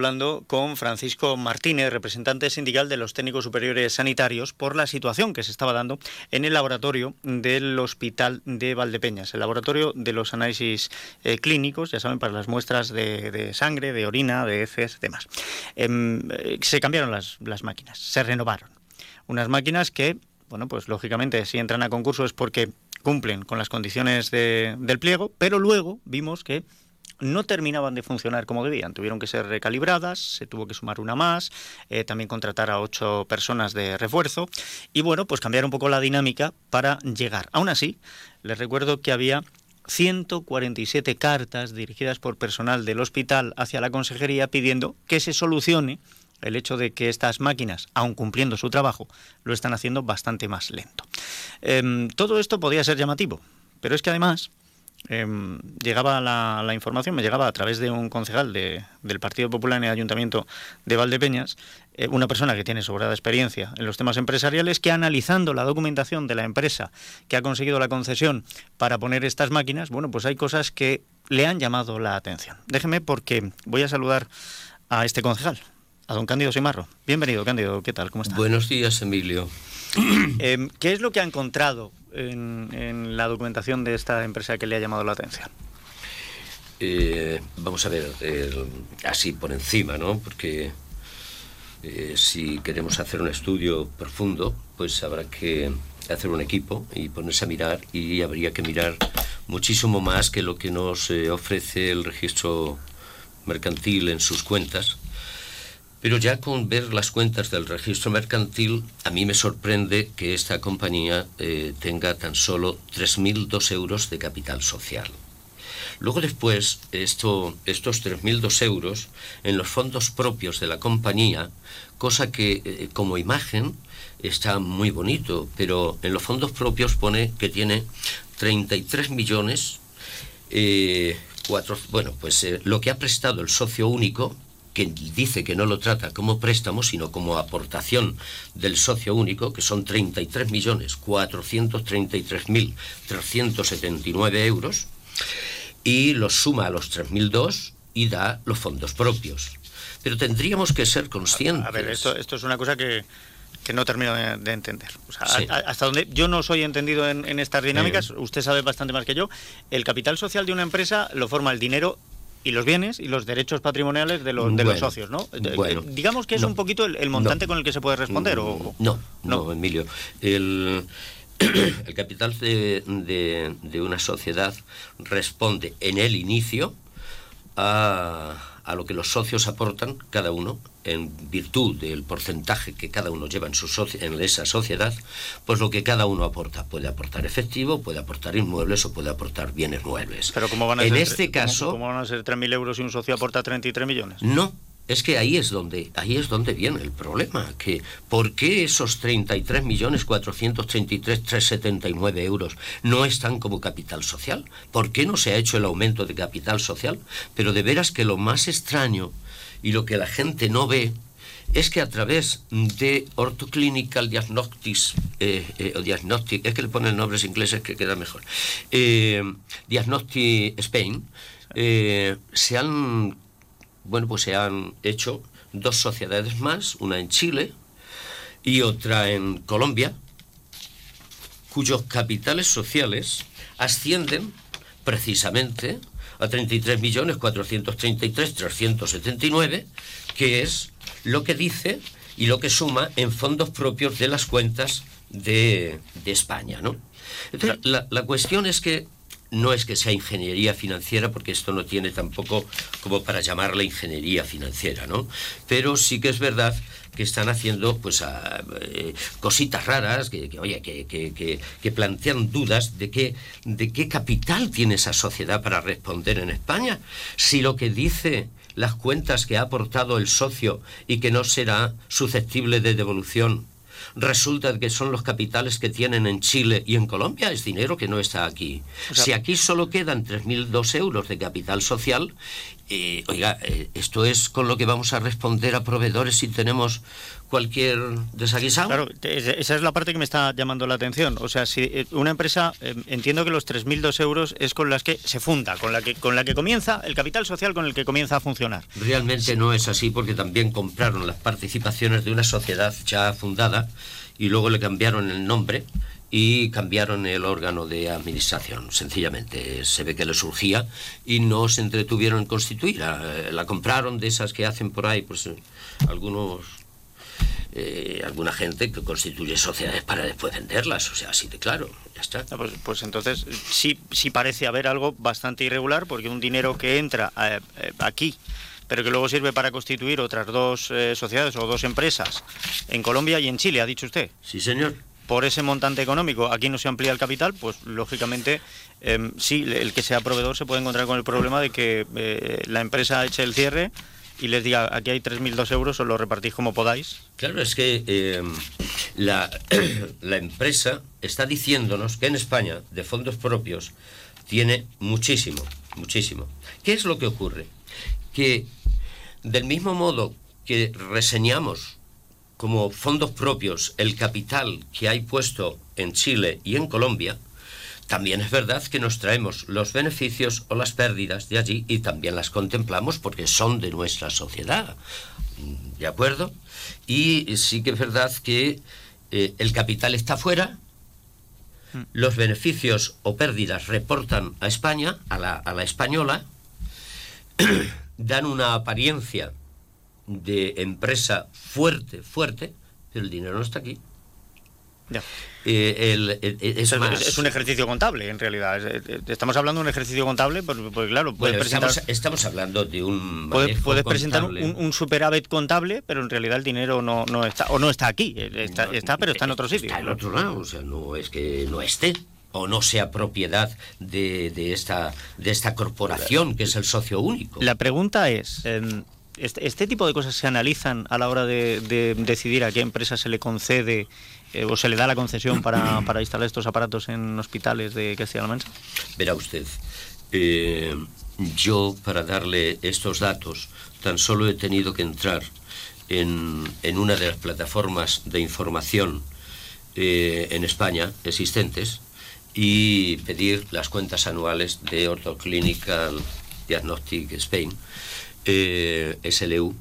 hablando con Francisco Martínez, representante sindical de los técnicos superiores sanitarios, por la situación que se estaba dando en el laboratorio del Hospital de Valdepeñas, el laboratorio de los análisis eh, clínicos, ya saben, para las muestras de, sangre, de orina, de heces, demás. Em, eh, se cambiaron las, máquinas, se renovaron. Unas máquinas que, bueno, pues lógicamente si entran a concurso es porque cumplen con las condiciones del pliego, pero luego vimos que no terminaban de funcionar como debían. Tuvieron que ser recalibradas, se tuvo que sumar una más, eh, también contratar a ocho personas de refuerzo y bueno, pues cambiar un poco la dinámica para llegar. Aún así, les recuerdo que había 147 cartas dirigidas por personal del hospital hacia la consejería pidiendo que se solucione el hecho de que estas máquinas, aun cumpliendo su trabajo, lo están haciendo bastante más lento. Em, todo esto podía ser llamativo, pero es que además Em, llegaba la, información, me llegaba a través de un concejal del Partido Popular en el Ayuntamiento de Valdepeñas, eh, una persona que tiene sobrada experiencia en los temas empresariales, que analizando la documentación de la empresa que ha conseguido la concesión para poner estas máquinas, bueno, pues hay cosas que le han llamado la atención. Déjeme porque voy a saludar a este concejal, a don Cándido Simarro. Bienvenido, Cándido, ¿qué tal? ¿Cómo está? Buenos días, Emilio. Em, ¿Qué es lo que ha encontrado en, la documentación de esta empresa que le ha llamado la atención? Eh, vamos a ver, así por encima, ¿no? Porque eh, si queremos hacer un estudio profundo, pues habrá que hacer un equipo y ponerse a mirar y habría que mirar muchísimo más que lo que nos eh, ofrece el registro mercantil en sus cuentas pero ya con ver las cuentas del registro mercantil, a mí me sorprende que esta compañía eh, tenga tan solo 3.002 euros de capital social. Luego después, esto, estos 3.002 euros en los fondos propios de la compañía, cosa que eh, como imagen está muy bonito, pero en los fondos propios pone que tiene 33 millones, eh, bueno, pues lo que ha prestado el socio único, que dice que no lo trata como préstamo, sino como aportación del socio único, que son 33.433.379 euros, y los suma a los 3.002 y da los fondos propios. Pero tendríamos que ser conscientes. A, ver, esto, esto es una cosa que, que no termino de, entender. hasta donde yo no soy entendido en, estas dinámicas, usted sabe bastante más que yo, el capital social de una empresa lo forma el dinero y los bienes y los derechos patrimoniales de los, de los socios, ¿no? Eh, eh, digamos que es un poquito el, montante con el que se puede responder. ¿o? No, no, Emilio. El, el capital de, de, una sociedad responde en el inicio a a lo que los socios aportan, cada uno, en virtud del porcentaje que cada uno lleva en, su en esa sociedad, pues lo que cada uno aporta. Puede aportar efectivo, puede aportar inmuebles o puede aportar bienes muebles. Pero ¿cómo van a en este caso... ¿cómo, van a ser 3.000 euros si un socio aporta 33 millones? No, es que ahí es donde, ahí es donde viene el problema, que ¿por qué esos 33.433.379 euros no están como capital social? ¿Por qué no se ha hecho el aumento de capital social? Pero de veras que lo más extraño y lo que la gente no ve es que a través de Orthoclinical Diagnostics, eh, eh, o Diagnostic, es que le ponen nombres ingleses que queda mejor, eh, Diagnostic Spain, se han bueno, pues se han hecho dos sociedades más, una en Chile y otra en Colombia, cuyos capitales sociales ascienden precisamente a 33.433.379, que es lo que dice y lo que suma en fondos propios de las cuentas de, España. ¿no? Entonces, la, la cuestión es que no es que sea ingeniería financiera, porque esto no tiene tampoco como para llamarla ingeniería financiera, ¿no? Pero sí que es verdad que están haciendo pues eh, cositas raras que, oye que, que, plantean dudas de qué de qué capital tiene esa sociedad para responder en España si lo que dice las cuentas que ha aportado el socio y que no será susceptible de devolución resulta que son los capitales que tienen en Chile y en Colombia, es dinero que no está aquí. si aquí solo quedan 3.002 euros de capital social eh, oiga, eh, esto es con lo que vamos a responder a proveedores si tenemos cualquier desaguisado. Claro, esa es la parte que me está llamando la atención. O sea, si eh, una empresa, entiendo que los 3.002 euros es con las que se funda, con la que, con la que comienza, el capital social con el que comienza a funcionar. Realmente no es así porque también compraron las participaciones de una sociedad ya fundada y luego le cambiaron el nombre y cambiaron el órgano de administración. Sencillamente se ve que le surgía y no se entretuvieron en constituirla. Eh, la compraron de esas que hacen por ahí, pues algunos. Eh, alguna gente que constituye sociedades para después venderlas, o sea, así de claro, ya está. Pues, pues, entonces sí, sí parece haber algo bastante irregular, porque un dinero que entra eh, aquí pero que luego sirve para constituir otras dos sociedades o dos empresas en Colombia y en Chile, ha dicho usted. Sí, señor por ese montante económico aquí no se amplía el capital, pues lógicamente em, sí, el que sea proveedor se puede encontrar con el problema de que eh, la empresa eche el cierre y les diga aquí hay 3.002 euros, os lo repartís como podáis. Claro, es que em, la, la empresa está diciéndonos que en España de fondos propios tiene muchísimo, muchísimo. ¿Qué es lo que ocurre? Que del mismo modo que reseñamos como fondos propios el capital que hay puesto en Chile y en Colombia, también es verdad que nos traemos los beneficios o las pérdidas de allí y también las contemplamos porque son de nuestra sociedad. ¿De acuerdo? Y sí que es verdad que eh, el capital está fuera, mm. los beneficios o pérdidas reportan a España, a la, a la española, dan una apariencia de empresa fuerte, fuerte, pero el dinero no está aquí. Eh, es, un ejercicio contable, en realidad. Estamos hablando de un ejercicio contable, porque, claro, estamos, hablando de un. puedes presentar un, superávit contable, pero en realidad el dinero no, no está, o no está aquí. Está, está pero está en otro sitio. Está en otro lado, o sea, no es que no esté o no sea propiedad de, de, esta, de esta corporación que es el socio único. La pregunta es, em, este, este, tipo de cosas se analizan a la hora de, decidir a qué empresa se le concede eh, o se le da la concesión para, instalar estos aparatos en hospitales de Castilla-La Mancha? Verá usted, eh, yo para darle estos datos tan solo he tenido que entrar en, una de las plataformas de información eh, en España existentes y pedir las cuentas anuales de Orthoclinical Diagnostic Spain eh, SLU.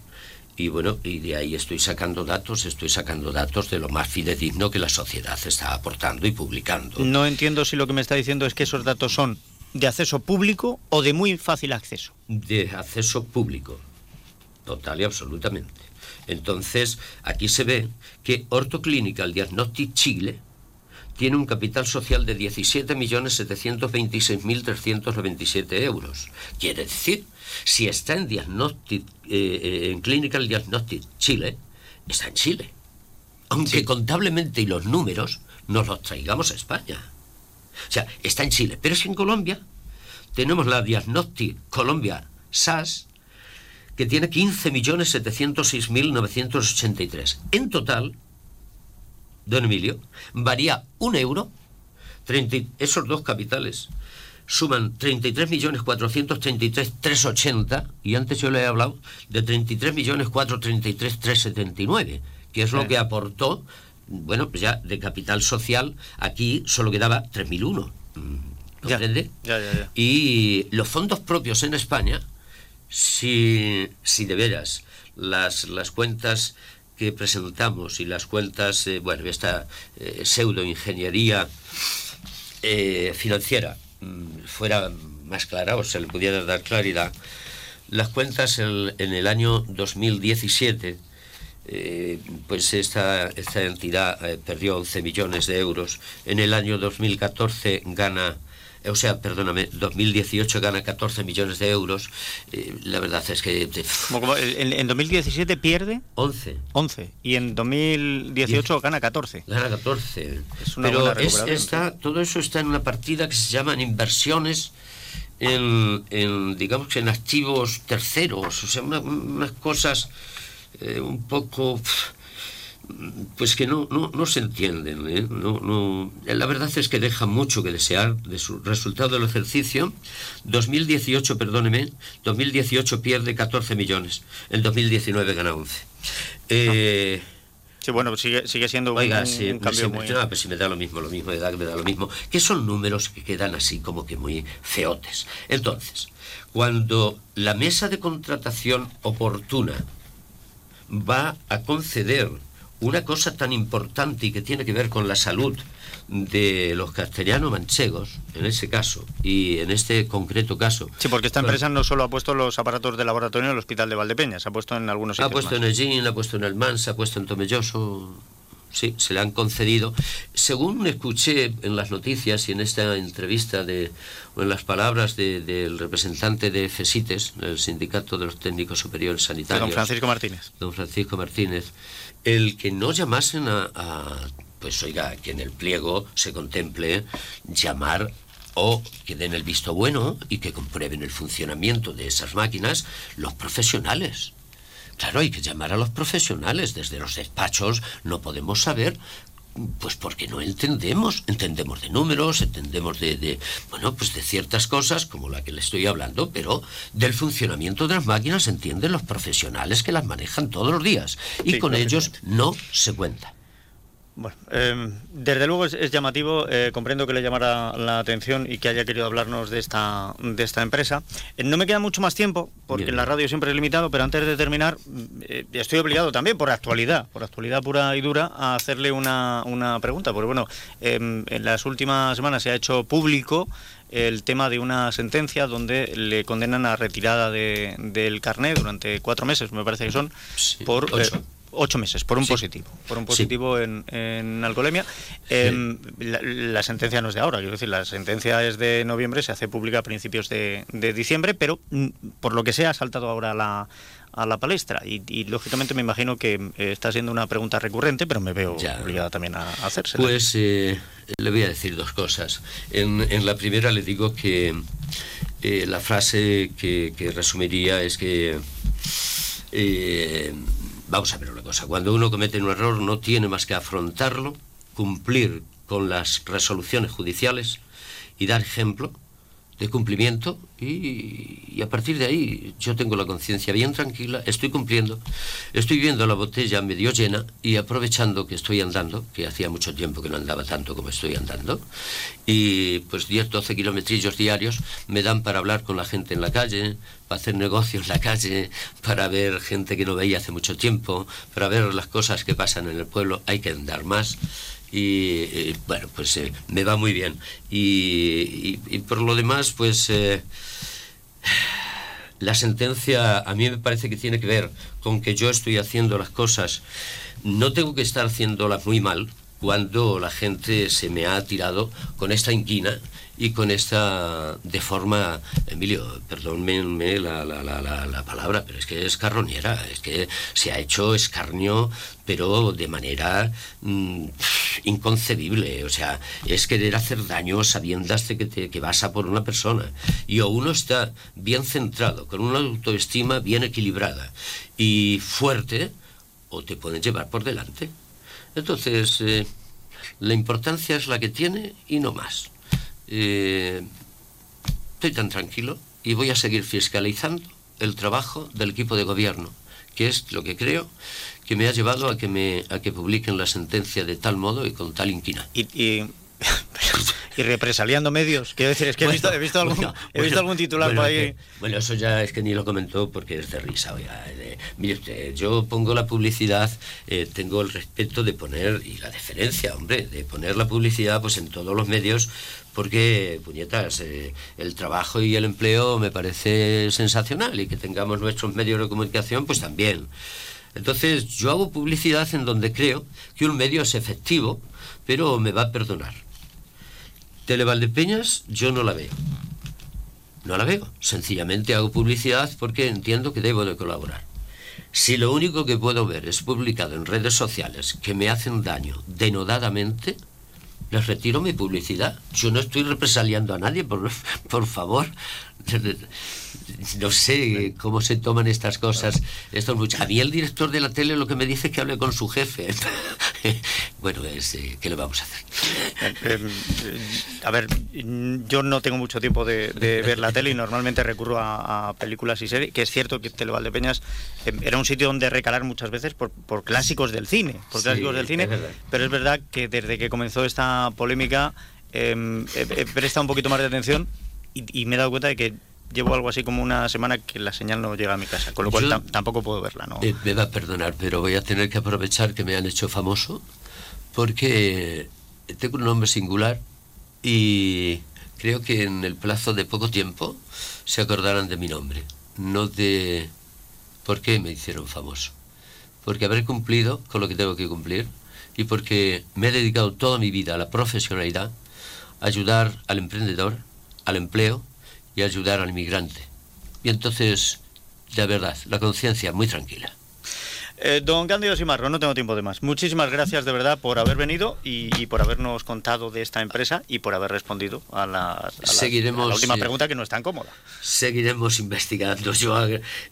Y bueno, y de ahí estoy sacando datos, estoy sacando datos de lo más fidedigno que la sociedad está aportando y publicando. No entiendo si lo que me está diciendo es que esos datos son de acceso público o de muy fácil acceso. De acceso público, total y absolutamente. Entonces, aquí se ve que Ortoclinical Diagnostic Chile tiene un capital social de 17.726.397 euros. Quiere decir si está en Diagnostic, eh, eh, en Clinical Diagnostic Chile, está en Chile. Aunque contablemente y los números nos los traigamos a España. O sea, está en Chile. Pero si en Colombia tenemos la Diagnostic Colombia SAS, que tiene 15.706.983. En total, don Emilio, varía un euro, 30, esos dos capitales, suman 33.433.380 y antes yo le he hablado de 33.433.379, que es lo que aportó, bueno, pues ya de capital social, aquí solo quedaba 3.001. ¿Comprende? Ya, ya, ya, y los fondos propios en España, si, si de veras las, las cuentas que presentamos y las cuentas, eh, bueno, esta eh, pseudoingeniería eh, financiera fuera más clara o se le pudiera dar claridad, las cuentas en el año 2017, eh, pues esta, esta entidad eh, perdió 11 millones de euros, en el año 2014 gana o sea, perdóname, 2018 gana 14 millones de euros. Eh, la verdad es que... en, 2017 pierde 11. 11. Y en 2018 gana 14. Gana 14. Pero está, todo eso está en una partida que se llaman inversiones en, digamos que en activos terceros. O sea, unas cosas eh, un poco pues que no, no, no se entienden. ¿eh? No, no, la verdad es que deja mucho que desear de su resultado del ejercicio. 2018, perdóneme, 2018 pierde 14 millones, en 2019 gana 11. Eh, Sí, bueno, sigue, sigue siendo Oiga, un, sí, un cambio sí, muy... no, pues si me da lo mismo, lo mismo, me da, me da lo mismo, que son números que quedan así como que muy feotes. Entonces, cuando la mesa de contratación oportuna va a conceder una cosa tan importante y que tiene que ver con la salud de los castellanos manchegos, en ese caso, y en este concreto caso. Sí, porque esta empresa no solo ha puesto los aparatos de laboratorio en el hospital de Valdepeñas, ha puesto en algunos Ha sitios puesto más. en el GIN, ha puesto en el Mansa, ha puesto en Tomelloso. Sí, se le han concedido. Según escuché en las noticias y en esta entrevista de, o en las palabras de- del representante de FESITES, el Sindicato de los Técnicos Superiores de Sanitarios, don Francisco Martínez. don Francisco Martínez, el que no llamasen a, pues oiga, que en el pliego se contemple llamar o que den el visto bueno y que comprueben el funcionamiento de esas máquinas los profesionales. Claro, hay que llamar a los profesionales. Desde los despachos no podemos saber, pues porque no entendemos. Entendemos de números, entendemos de, de, bueno, pues de ciertas cosas, como la que le estoy hablando, pero del funcionamiento de las máquinas entienden los profesionales que las manejan todos los días. Y Sí, con ellos no se cuenta. Bueno, eh, desde luego es, es llamativo, eh, comprendo que le llamara la atención y que haya querido hablarnos de esta, de esta empresa. Eh, no me queda mucho más tiempo, porque Bien. en la radio siempre es limitado, pero antes de terminar, mm, eh, estoy obligado también, por actualidad, por actualidad pura y dura, a hacerle una, una pregunta. Porque bueno, eh, en las últimas semanas se ha hecho público el tema de una sentencia donde le condenan a retirada de- del carnet durante cuatro meses, me parece que son, Sí, por... eh, ocho. Ocho meses, por un Sí. positivo, por un Sí. positivo en, en alcoholemia. Em, la, la sentencia no es de ahora, quiero decir, la sentencia es de noviembre, se hace pública a principios de, de diciembre, pero mm, por lo que sea ha saltado ahora a la, a la palestra y, y, lógicamente me imagino que eh, está siendo una pregunta recurrente, pero me veo Ya. obligada también a, a hacerse. Pues eh, le voy a decir dos cosas. En, en la primera le digo que eh, la frase que, que resumiría es que, vamos a ver una cosa, cuando uno comete un error no tiene más que afrontarlo, cumplir con las resoluciones judiciales y dar ejemplo de cumplimiento y, y a partir de ahí yo tengo la conciencia bien tranquila, estoy cumpliendo, estoy viendo la botella medio llena y aprovechando que estoy andando, que hacía mucho tiempo que no andaba tanto como estoy andando, y pues 10, 12 kilometrillos diarios me dan para hablar con la gente en la calle, para hacer negocios en la calle, para ver gente que no veía hace mucho tiempo, para ver las cosas que pasan en el pueblo, hay que andar más y eh, bueno, pues eh, me va muy bien. Y, por lo demás, pues eh, la sentencia a mí me parece que tiene que ver con que yo estoy haciendo las cosas, no tengo que estar haciéndolas muy mal cuando la gente se me ha tirado con esta inquina y con esta de forma, Emilio, perdónme la, la, la, la, la palabra, pero es que es carroñera, es que se ha hecho escarnio, pero de manera mm, inconcebible, o sea, es querer hacer daño sabiendo de que, te, que vas a por una persona. Y o uno está bien centrado, con una autoestima bien equilibrada y fuerte, o te pueden llevar por delante. Entonces, eh, la importancia es la que tiene y no más. Eh, estoy tan tranquilo y voy a seguir fiscalizando el trabajo del equipo de gobierno, que es lo que creo que me ha llevado a que me a que publiquen la sentencia de tal modo y con tal inquina. Y, y, y represaliando medios, quiero decir, es que he, visto, he visto algún, Bueno, he visto bueno, algún titular bueno, por ahí. que- bueno, eso ya es que ni lo comentó porque es de risa. Oiga, de- mire usted, yo pongo la publicidad, eh, tengo el respeto de poner, y la deferencia, hombre, de poner la publicidad pues en todos los medios, porque, puñetas, eh, el trabajo y el empleo me parece sensacional y que tengamos nuestros medios de comunicación, pues también. Entonces, yo hago publicidad en donde creo que un medio es efectivo, pero me va a perdonar. Televaldepeñas yo no la veo. No la veo. Sencillamente hago publicidad porque entiendo que debo de colaborar. Si lo único que puedo ver es publicado en redes sociales que me hacen daño denodadamente, les retiro mi publicidad. Yo no estoy represaliando a nadie, por, por favor. No sé cómo se toman estas cosas. Esto A mí el director de la tele lo que me dice es que hable con su jefe. bueno, es, eh, ¿qué le vamos a hacer? Eh, eh, a ver, yo no tengo mucho tiempo de, ver la tele y normalmente recurro a, películas y series, que es cierto que Televaldepeñas era un sitio donde recalar muchas veces por, clásicos del cine, por clásicos del cine, pero es verdad que desde que comenzó esta polémica he, prestado un poquito más de atención y me he dado cuenta de que llevo algo así como una semana que la señal no llega a mi casa, con lo cual tampoco puedo verla. ¿no? Eh, me va a perdonar, pero voy a tener que aprovechar que me han hecho famoso porque tengo un nombre singular y creo que en el plazo de poco tiempo se acordarán de mi nombre, no de por qué me hicieron famoso. Porque habré cumplido con lo que tengo que cumplir y porque me he dedicado toda mi vida a la profesionalidad, a ayudar al emprendedor, al empleo y ayudar al inmigrante. Y entonces, de verdad, la conciencia muy tranquila. Eh, don Cándido Simarro, no tengo tiempo de más. Muchísimas gracias de verdad por haber venido y, por habernos contado de esta empresa y por haber respondido a la, última eh, pregunta que no es tan cómoda. Seguiremos investigando. Yo,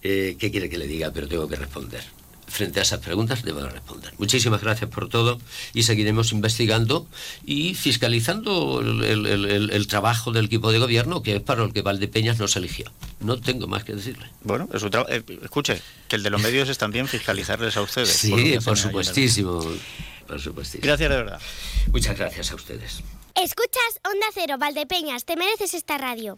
eh, ¿qué quiere que le diga? Pero tengo que responder frente a esas preguntas debo responder. Muchísimas gracias por todo y seguiremos investigando y fiscalizando el, trabajo del equipo de gobierno que es para el que Valdepeñas nos eligió. No tengo más que decirle. Bueno, eh, escuche, que el de los medios es también fiscalizarles a ustedes. Sí, por, supuestísimo, por supuestísimo. Gracias de verdad. Muchas gracias a ustedes. Escuchas Onda Cero, Valdepeñas, te mereces esta radio.